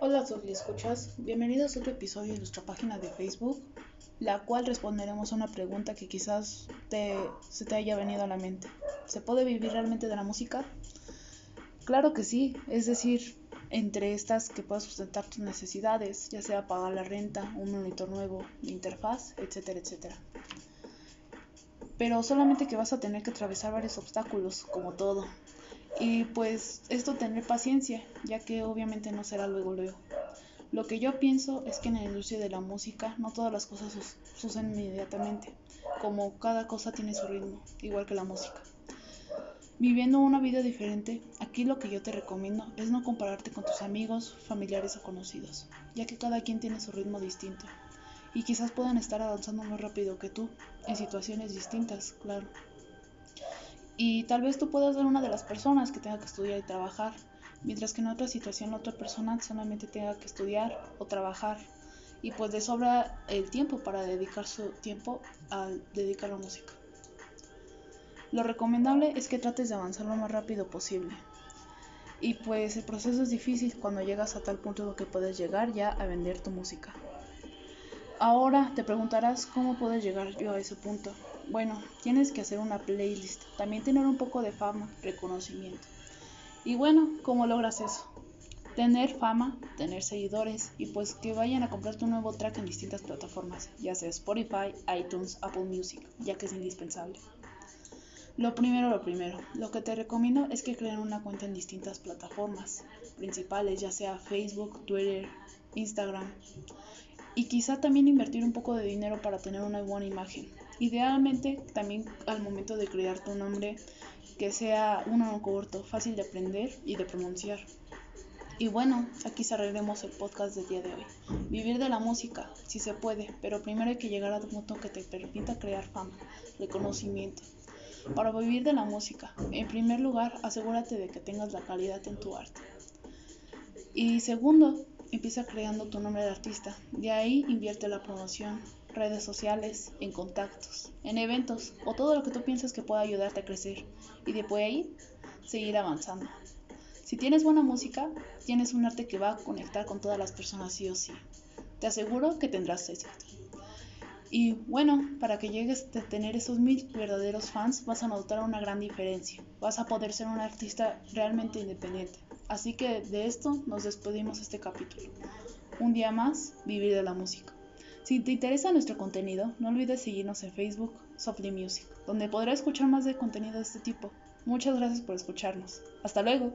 Hola Sofía, ¿escuchas? Bienvenidos a otro episodio de nuestra página de Facebook, la cual responderemos a una pregunta que quizás te, se te haya venido a la mente. ¿Se puede vivir realmente de la música? Claro que sí, es decir, entre estas que puedes sustentar tus necesidades, ya sea pagar la renta, un monitor nuevo, interfaz, etcétera, etcétera. Pero solamente que vas a tener que atravesar varios obstáculos, como todo, y pues esto tener paciencia, ya que obviamente no será luego luego. Lo que yo pienso es que en la industria de la música no todas las cosas suceden inmediatamente, como cada cosa tiene su ritmo, igual que la música. Viviendo una vida diferente, aquí lo que yo te recomiendo es no compararte con tus amigos, familiares o conocidos, ya que cada quien tiene su ritmo distinto y quizás puedan estar avanzando más rápido que tú, en situaciones distintas, claro. Y tal vez tú puedas ser una de las personas que tenga que estudiar y trabajar, mientras que en otra situación otra persona solamente tenga que estudiar o trabajar. Y pues de sobra el tiempo para dedicar su tiempo a dedicar a música. Lo recomendable es que trates de avanzar lo más rápido posible. Y pues el proceso es difícil cuando llegas a tal punto que puedes llegar ya a vender tu música. Ahora te preguntarás cómo puedo llegar yo a ese punto. Bueno, tienes que hacer una playlist, también tener un poco de fama, reconocimiento. Y bueno, ¿cómo logras eso? Tener fama, tener seguidores y pues que vayan a comprar tu nuevo track en distintas plataformas, ya sea Spotify, iTunes, Apple Music, ya que es indispensable. Lo primero, lo primero, lo que te recomiendo es que creen una cuenta en distintas plataformas principales, ya sea Facebook, Twitter, Instagram, y quizá también invertir un poco de dinero para tener una buena imagen. Idealmente también al momento de crear tu nombre que sea uno corto, fácil de aprender y de pronunciar. Y bueno, aquí cerraremos el podcast del día de hoy. Vivir de la música, si se puede, pero primero hay que llegar a un punto que te permita crear fama, reconocimiento. Para vivir de la música, en primer lugar, asegúrate de que tengas la calidad en tu arte. Y segundo, Empieza creando tu nombre de artista. De ahí invierte la promoción, redes sociales, en contactos, en eventos o todo lo que tú piensas que pueda ayudarte a crecer. Y después de ahí, seguir avanzando. Si tienes buena música, tienes un arte que va a conectar con todas las personas sí o sí. Te aseguro que tendrás éxito. Y bueno, para que llegues a tener esos mil verdaderos fans, vas a notar una gran diferencia. Vas a poder ser un artista realmente independiente. Así que de esto nos despedimos este capítulo. Un día más, vivir de la música. Si te interesa nuestro contenido, no olvides seguirnos en Facebook, Softly Music, donde podrás escuchar más de contenido de este tipo. Muchas gracias por escucharnos. Hasta luego.